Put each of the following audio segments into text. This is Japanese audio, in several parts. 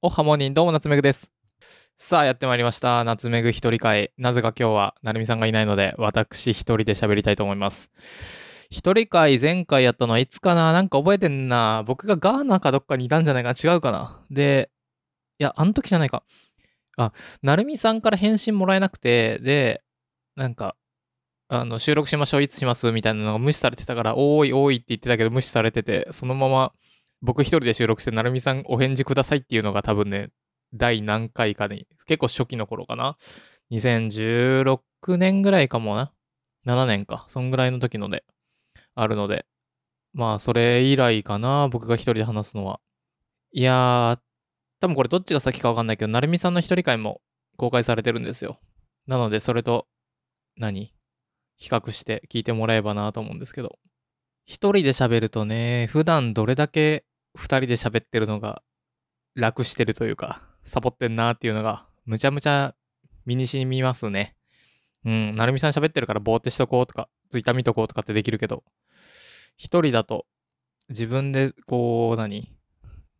おはモーニン、どうも夏目ぐです。さあ、やってまいりました。夏目ぐ一人会。なぜか今日は、なるみさんがいないので、私一人で喋りたいと思います。一人会、前回やったのはいつかな？なんか覚えてんな。僕がガーナかどっかにいたんじゃないかな？違うかな？で、いや、あの時じゃないか。あ、なるみさんから返信もらえなくて、で、なんか、あの、収録しましょう、いつします？みたいなのが無視されてたから、おーい、おーいって言ってたけど、無視されてて、そのまま、僕一人で収録して、なるみさんお返事くださいっていうのが多分ね、第何回かに、結構初期の頃かな。2016年ぐらいかもな。7年か。そんぐらいの時ので、あるので。まあ、それ以来かな、僕が一人で話すのは。いやー、多分これどっちが先かわかんないけど、なるみさんの一人会も公開されてるんですよ。なので、それと、何？比較して聞いてもらえばなと思うんですけど。一人で喋るとね、普段どれだけ二人で喋ってるのが楽してるというか、サボってんなっていうのが、むちゃむちゃ身に染みますね。うん、なるみさん喋ってるからぼーってしとこうとか、ツイッター見とこうとかってできるけど、一人だと自分でこう、何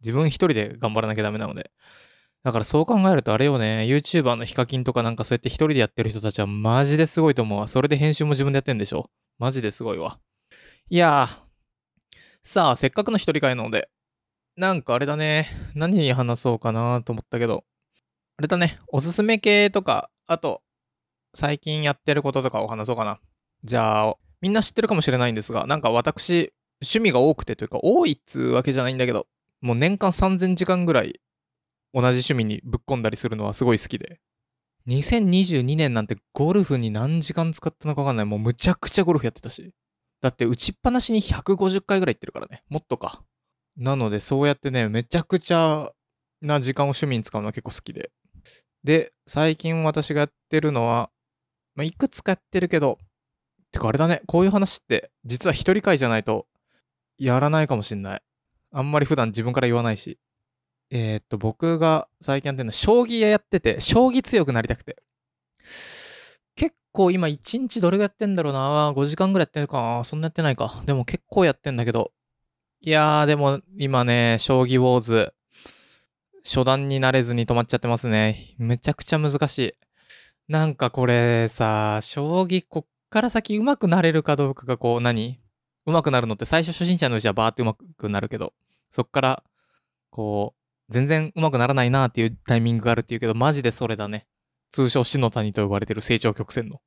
自分一人で頑張らなきゃダメなので。だからそう考えるとあれよね、YouTuber のヒカキンとかなんかそうやって一人でやってる人たちはマジですごいと思うわ。それで編集も自分でやってんでしょ？マジですごいわ。いやー。さあ、せっかくの一人会なので、なんかあれだね。何に話そうかなと思ったけど、あれだね。おすすめ系とか、あと、最近やってることとかを話そうかな。じゃあ、みんな知ってるかもしれないんですが、なんか私、趣味が多くてというか、多いっつうわけじゃないんだけど、もう年間3000時間ぐらい同じ趣味にぶっ込んだりするのはすごい好きで。2022年なんてゴルフに何時間使ったのかわかんない。もうむちゃくちゃゴルフやってたし。だって打ちっぱなしに150回ぐらい行ってるからね。もっとか。なのでそうやってね、めちゃくちゃな時間を趣味に使うのは結構好きで。で、最近私がやってるのは、まあ、いくつかやってるけど、てかあれだね、こういう話って実は一人会じゃないとやらないかもしんない。あんまり普段自分から言わないし。えー、っと、僕が最近やってるのは将棋やってて、将棋強くなりたくて。結構今1日どれぐらいやってんだろうな？5時間ぐらいやってるかな？そんなやってないか。でも結構やってんだけど。いやー、でも今ね、将棋ウォーズ、初段になれずに止まっちゃってますね。めちゃくちゃ難しい。なんかこれさ、将棋こっから先上手くなれるかどうかがこう何？上手くなるのって最初初心者のうちはバーって上手くなるけど、そっからこう、全然上手くならないなっていうタイミングがあるっていうけど、マジでそれだね。通称死の谷と呼ばれてる成長曲線の。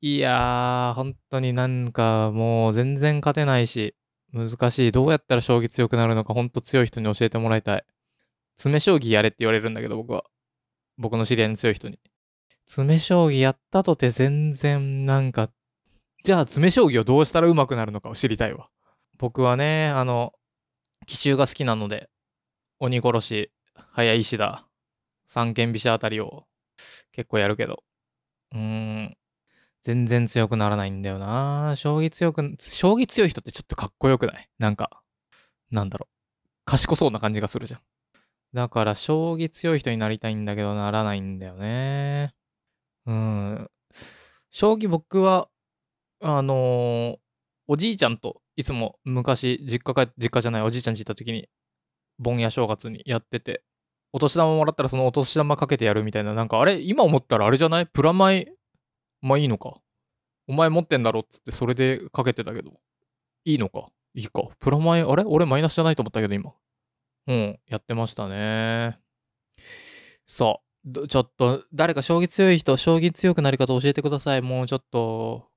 いやー、本当になんかもう全然勝てないし、難しい。どうやったら将棋強くなるのか、ほんと強い人に教えてもらいたい。詰将棋やれって言われるんだけど、僕は。僕の知り合いの強い人に。詰将棋やったとて全然なんか、じゃあ詰将棋をどうしたら上手くなるのかを知りたいわ。僕はね、あの、奇襲が好きなので、鬼殺し、早石田、三間飛車あたりを結構やるけど。うーん。全然強くならないんだよな将棋強く、将棋強い人ってちょっとかっこよくない？なんか、なんだろう。賢そうな感じがするじゃん。だから、将棋強い人になりたいんだけど、ならないんだよね。うん。将棋僕は、あのーおじいちゃんといつも昔、実家帰実家じゃない、おじいちゃん家行った時に、盆や正月にやってて、お年玉もらったらそのお年玉かけてやるみたいな、なんかあれ、今思ったらあれじゃない？プラマイ、まあいいのか。お前持ってんだろっつってそれでかけてたけど、いいのかいいか。プラマイ、あれ？俺マイナスじゃないと思ったけど今。うん、やってましたね。そう。どちょっと、誰か将棋強い人、将棋強くなり方教えてください。もうちょっと、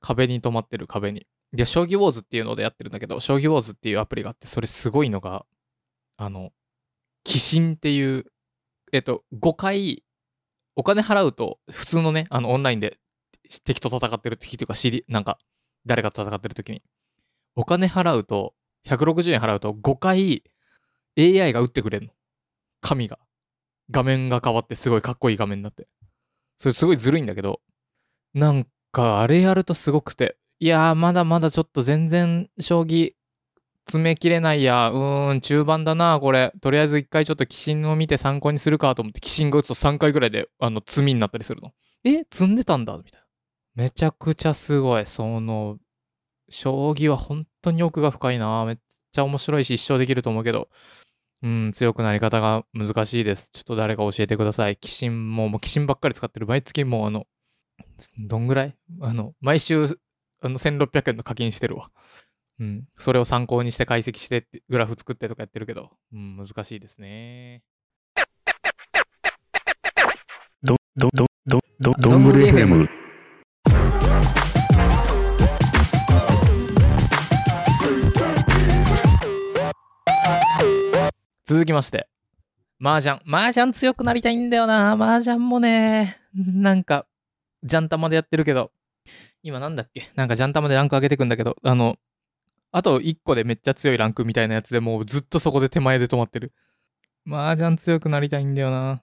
壁に止まってる壁に。いや、将棋ウォーズっていうのでやってるんだけど、将棋ウォーズっていうアプリがあって、それすごいのが、あの、鬼神っていう、えっと、5回、お金払うと、普通のね、あの、オンラインで敵と戦ってる敵とか、知り、なんか、誰かと戦ってる時に、お金払うと、160円払うと、5回 AI が打ってくれるの。神が。画面が変わって、すごいかっこいい画面になって。それすごいずるいんだけど、なんか、あれやるとすごくて、いやー、まだまだちょっと全然、将棋、詰めきれないや。うーん、中盤だな、これ。とりあえず一回ちょっと鬼神を見て参考にするかと思って、鬼神が打つと3回ぐらいで、あの、積みになったりするの。え積んでたんだ？みたいな。めちゃくちゃすごい。その、将棋は本当に奥が深いな。めっちゃ面白いし、一生できると思うけど、うん、強くなり方が難しいです。ちょっと誰か教えてください。寄進も、もう寄進ばっかり使ってる。毎月もうあの、どんぐらい？あの、毎週、あの、1600円の課金してるわ。うん。それを参考にして解析してって、グラフ作ってとかやってるけど、うん、難しいですね。ど、ど、ど、ど、ど、どんぐり FM。続きまして、麻雀。麻雀強くなりたいんだよな。麻雀もね、なんか、ジャン玉でやってるけど、今なんだっけ？なんかジャン玉でランク上げてくんだけど、あの、あと1個でめっちゃ強いランクみたいなやつでもうずっとそこで手前で止まってる。麻雀強くなりたいんだよな。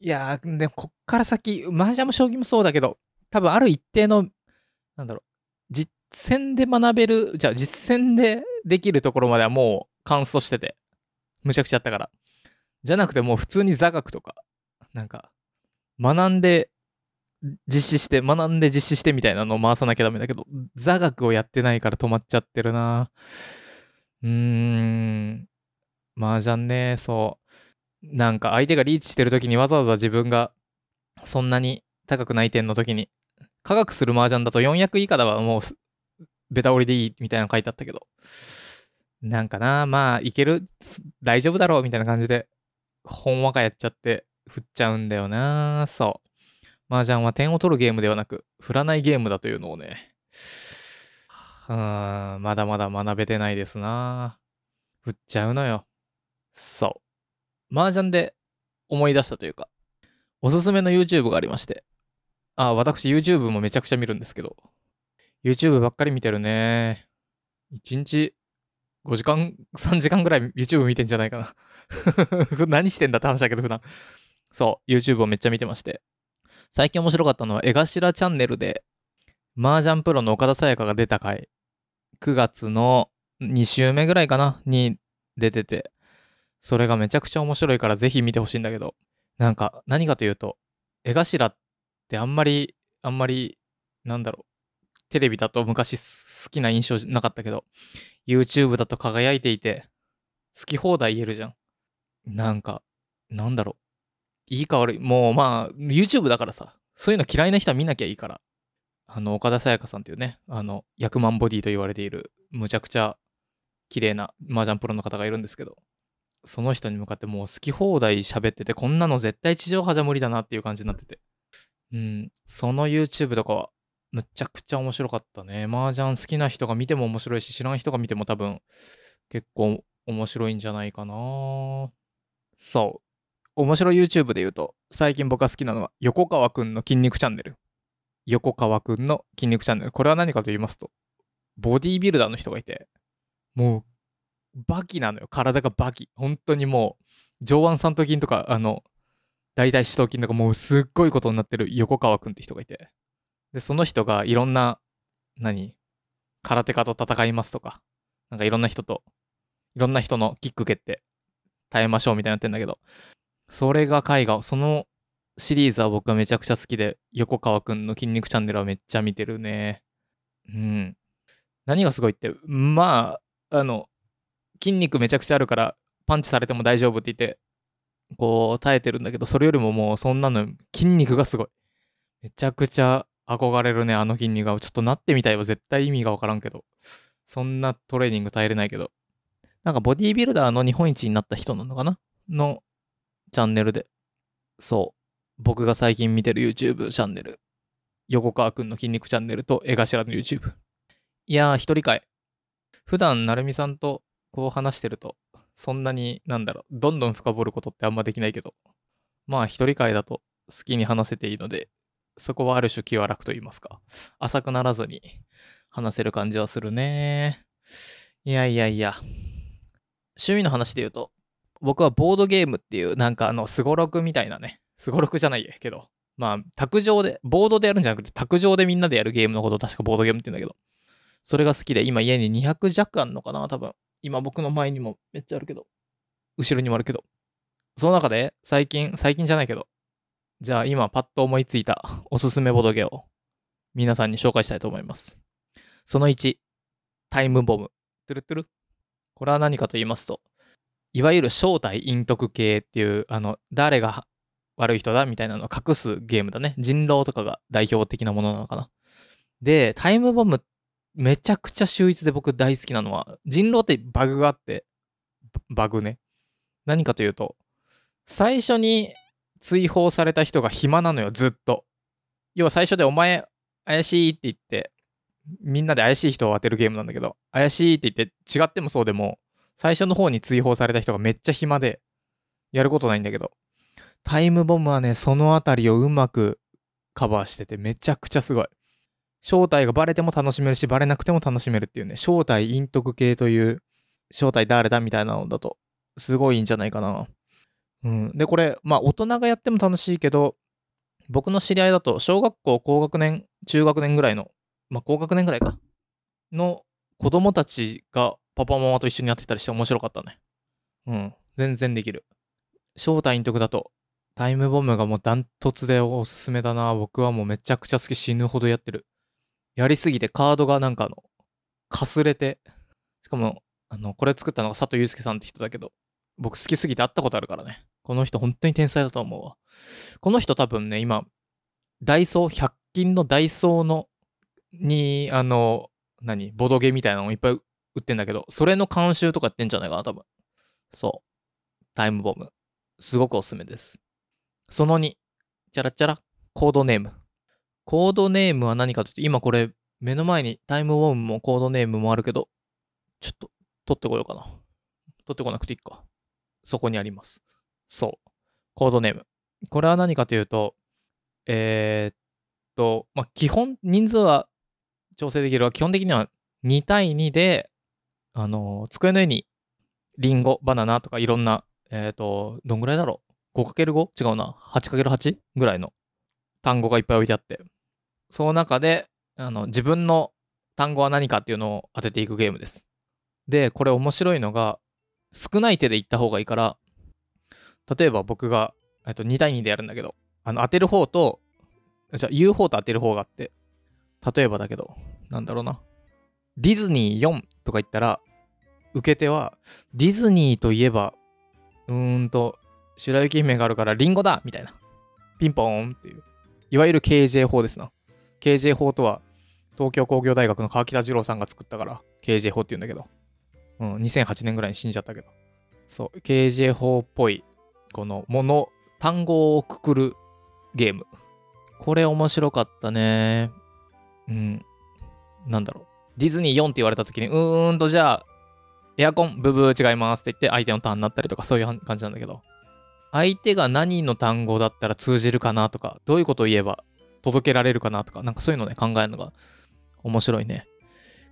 いやー、でもこっから先、麻雀も将棋もそうだけど、多分ある一定の、なんだろう、実践で学べる、じゃあ実践でできるところまではもう完走してて、むちゃくちゃあったから。じゃなくてもう普通に座学とか、なんか、学んで、実施して、学んで実施してみたいなのを回さなきゃダメだけど、座学をやってないから止まっちゃってるな。うーん。麻雀ね、そう。なんか相手がリーチしてる時にわざわざ自分がそんなに高くない点の時に、科学する麻雀だと400以下だわ、もうベタ折りでいいみたいなの書いてあったけど、なんかな、まあ、いける、大丈夫だろうみたいな感じで、ほんわかやっちゃって、振っちゃうんだよな、そう。麻雀は点を取るゲームではなく、振らないゲームだというのをね、うーん、まだまだ学べてないですな。振っちゃうのよ。そう。麻雀で思い出したというか、おすすめの YouTube がありまして、あ、私 YouTube もめちゃくちゃ見るんですけど、YouTube ばっかり見てるね。1日5時間、3時間ぐらい YouTube 見てんじゃないかな。何してんだって話だけど、普段。そう、YouTube をめっちゃ見てまして。最近面白かったのは、江頭チャンネルで、麻雀プロの岡田沙也加が出た回、9月の2週目ぐらいかなに出てて、それがめちゃくちゃ面白いからぜひ見てほしいんだけど、なんか、何かというと、江頭ってあんまり、あんまり、なんだろう、テレビだと昔好きな印象なかったけど、YouTube だと輝いていて、好き放題言えるじゃん。なんか、なんだろう。いいか悪い。もうまあ、YouTube だからさ、そういうの嫌いな人は見なきゃいいから。あの、岡田沙也加さんっていうね、あの、役満ボディと言われている、むちゃくちゃ綺麗な麻雀プロの方がいるんですけど、その人に向かってもう好き放題喋ってて、こんなの絶対地上波じゃ無理だなっていう感じになってて。うん、その YouTube とかは、むちゃくちゃ面白かったね。麻雀好きな人が見ても面白いし、知らん人が見ても多分結構面白いんじゃないかな。そう。面白い YouTube で言うと、最近僕が好きなのは、横川くんの筋肉チャンネル。横川くんの筋肉チャンネル。これは何かと言いますと、ボディービルダーの人がいて、もう、バキなのよ。体がバキ。本当にもう、上腕三頭筋とか、あの、大腿四頭筋とかもうすっごいことになってる横川くんって人がいて。で、その人がいろんな、何？空手家と戦いますとか、なんかいろんな人と、いろんな人のキック蹴って耐えましょうみたいになってんだけど、それが絵画、そのシリーズは僕はめちゃくちゃ好きで、横川くんの筋肉チャンネルはめっちゃ見てるね。うん。何がすごいって、まあ、あの、筋肉めちゃくちゃあるから、パンチされても大丈夫って言って、こう、耐えてるんだけど、それよりももうそんなの、筋肉がすごい。めちゃくちゃ憧れるね、あの筋肉が。ちょっとなってみたいは絶対意味がわからんけど。そんなトレーニング耐えれないけど。なんかボディービルダーの日本一になった人なのかな？のチャンネルで。そう。僕が最近見てる YouTube チャンネル。横川くんの筋肉チャンネルと江頭の YouTube。いやー、一人会。普段、なるみさんとこう話してると、そんなに、なんだろう、どんどん深掘ることってあんまできないけど、まあ一人会だと好きに話せていいので、そこはある種気は楽と言いますか。浅くならずに話せる感じはするね。いやいやいや。趣味の話で言うと、僕はボードゲームっていう、なんかあの、すごろくみたいなね。すごろくじゃないけど。まあ、卓上で、ボードでやるんじゃなくて、卓上でみんなでやるゲームのこと確かボードゲームって言うんだけど。それが好きで、今家に200弱あんのかな多分。今僕の前にもめっちゃあるけど。後ろにもあるけど。その中で、最近、最近じゃないけど、じゃあ今パッと思いついたおすすめボードゲを皆さんに紹介したいと思います。その1、タイムボム。トゥルトゥル。これは何かと言いますと、いわゆる正体陰徳系っていう、あの、誰が悪い人だみたいなのを隠すゲームだね。人狼とかが代表的なものなのかな。で、タイムボム、めちゃくちゃ秀逸で僕大好きなのは、人狼ってバグがあって、バグね。何かというと、最初に追放された人が暇なのよ、ずっと。要は最初でお前怪しいって言って、みんなで怪しい人を当てるゲームなんだけど、怪しいって言って違ってもそうでも、最初の方に追放された人がめっちゃ暇で、やることないんだけど、タイムボムはね、そのあたりをうまくカバーしててめちゃくちゃすごい。正体がバレても楽しめるし、バレなくても楽しめるっていうね、正体陰徳系という、正体誰だみたいなのだと、すごいいいんじゃないかな。うん。で、これ、まあ大人がやっても楽しいけど、僕の知り合いだと、小学校高学年、中学年ぐらいの、まあ高学年ぐらいか、の子供たちがパパママと一緒にやってたりして面白かったね。うん。全然できる。正体陰徳だと、タイムボムがもうダントツでおすすめだな。僕はもうめちゃくちゃ好き死ぬほどやってる。やりすぎてカードがなんかあの、かすれて、しかも、あの、これ作ったのが佐藤祐介さんって人だけど、僕好きすぎて会ったことあるからね。この人本当に天才だと思うわ。この人多分ね、今、ダイソー、100均のダイソーの、に、あの、何、ボドゲみたいなのをいっぱい売ってんだけど、それの監修とかやってんじゃないかな、多分。そう。タイムボム。すごくおすすめです。その2、チャラチャラ、コードネーム。コードネームは何かというと、今これ、目の前にタイムボムもコードネームもあるけど、ちょっと、取ってこようかな。取ってこなくていいか。そこにあります。そう。コードネーム。これは何かというと、えー、っと、まあ、基本、人数は調整できるが、基本的には2対2で、あの机の上に、リンゴ、バナナとかいろんな、えー、と、どんぐらいだろう ?5×5? 違うな。8×8? ぐらいの単語がいっぱい置いてあって、その中で、あの、自分の単語は何かっていうのを当てていくゲームです。で、これ面白いのが、少ない手で言った方がいいから、例えば僕が、えっと、2対2でやるんだけど、あの、当てる方と、じゃあ言う方と当てる方があって、例えばだけど、なんだろうな。ディズニー4とか言ったら、受け手は、ディズニーといえば、うーんと、白雪姫があるからリンゴだみたいな。ピンポーンっていう。いわゆる KJ 法ですな。KJ 法とは、東京工業大学の川北二郎さんが作ったから、KJ 法って言うんだけど。うん、2008年ぐらいに死んじゃったけど。そう、KJ 法っぽい、このもの、単語をくくるゲーム。これ面白かったね。うん。なんだろう。ディズニー4って言われた時に、うーんとじゃあ、エアコン、ブブー違いますって言って相手のターンになったりとかそういう感じなんだけど。相手が何の単語だったら通じるかなとか、どういうことを言えば届けられるかなとか、なんかそういうのね、考えるのが面白いね。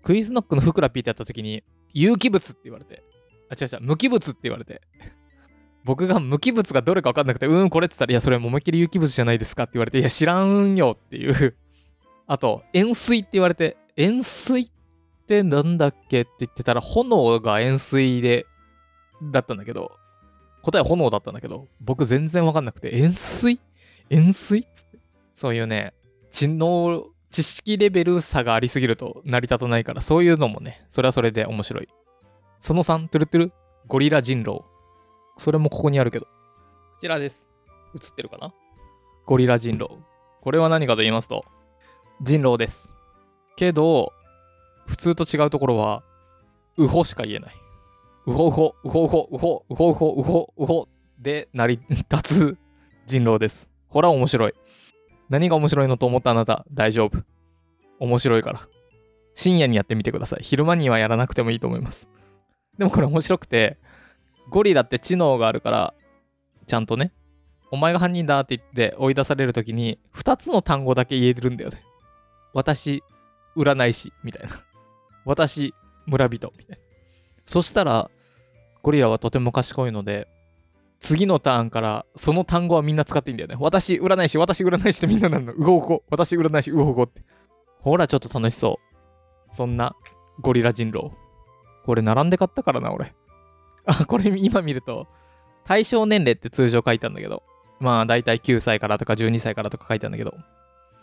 クイズノックのふくらピーってやった時に、有機物って言われて、あ、違う違う、無機物って言われて、僕が無機物がどれか分かんなくて、うーん、これって言ったら、いや、それ思いっきり有機物じゃないですかって言われて、いや、知らんよっていう。あと、塩水って言われて、塩水っってなんだっけって言ってたら、炎が塩水で、だったんだけど、答え炎だったんだけど、僕全然分かんなくて、塩水？塩水？っつって。そういうね、知能、知識レベル差がありすぎると成り立たないから、そういうのもね、それはそれで面白い。その3、トゥルトゥル、ゴリラ人狼。それもここにあるけど。こちらです。映ってるかな？ゴリラ人狼。これは何かと言いますと、人狼です。けど、普通と違うところは、ウホしか言えない。ウホウホ、ウホウホ、ウホ、ウホウホ、ウホ、ウホで成り立つ人狼です。ほら面白い。何が面白いのと思ったあなた、大丈夫。面白いから。深夜にやってみてください。昼間にはやらなくてもいいと思います。でもこれ面白くて、ゴリラって知能があるから、ちゃんとね、お前が犯人だって言って追い出されるときに、2つの単語だけ言えるんだよね。私、占い師、みたいな。私、村人、みたいな。そしたら、ゴリラはとても賢いので、次のターンからその単語はみんな使っていいんだよね。私占い師、私占い師ってみんななるの。うごうご。私占い師、うごうごって。ほら、ちょっと楽しそう。そんなゴリラ人狼。これ並んで買ったからな、俺。あ、これ今見ると、対象年齢って通常書いたんだけど、まあ大体9歳からとか12歳からとか書いてあるんだけど、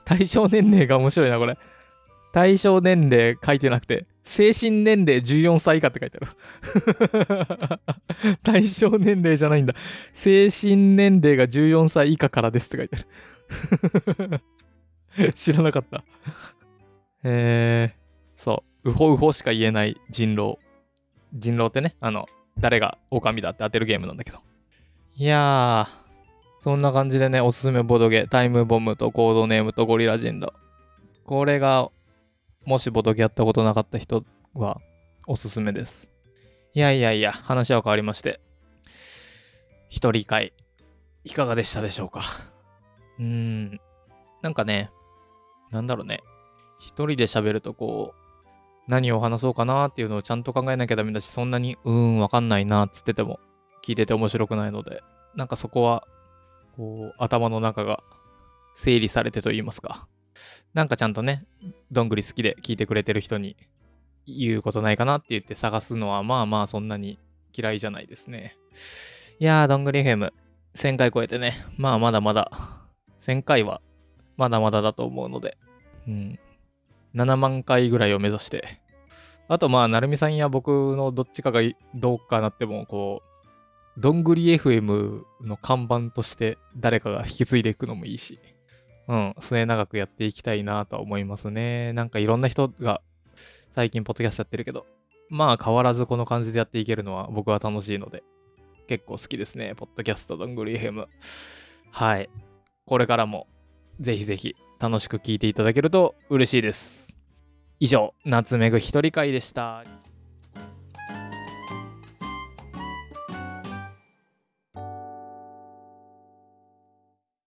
対象年齢が面白いな、これ。対象年齢書いてなくて、精神年齢14歳以下って書いてある。対象年齢じゃないんだ。精神年齢が14歳以下からですって書いてある。知らなかった。えー、そう。うほうほしか言えない人狼。人狼ってね、あの、誰が狼だって当てるゲームなんだけど。いやー、そんな感じでね、おすすめボドゲ、タイムボムとコードネームとゴリラ人狼。これが、もしボドゲやったことなかった人は、おすすめです。いやいやいや、話は変わりまして。一人会、いかがでしたでしょうか？うーん。なんかね、なんだろうね。一人で喋るとこう、何を話そうかなっていうのをちゃんと考えなきゃダメだし、そんなに、うーん、わかんないなっつってても、聞いてて面白くないので、なんかそこは、こう、頭の中が整理されてと言いますか。なんかちゃんとね、どんぐり好きで聞いてくれてる人に言うことないかなって言って探すのは、まあまあそんなに嫌いじゃないですね。いやー、どんぐり FM、1000回超えてね、まあまだまだ、1000回はまだまだだと思うので、うん、7万回ぐらいを目指して、あとまあ、なるみさんや僕のどっちかがどうかなっても、こう、どんぐり FM の看板として誰かが引き継いでいくのもいいし、うん、末永くやっていきたいなとは思いますね。なんかいろんな人が最近ポッドキャストやってるけど、まあ変わらずこの感じでやっていけるのは僕は楽しいので、結構好きですね。ポッドキャストどんぐり FM。はい。これからもぜひぜひ楽しく聞いていただけると嬉しいです。以上、夏めぐ一人会でした。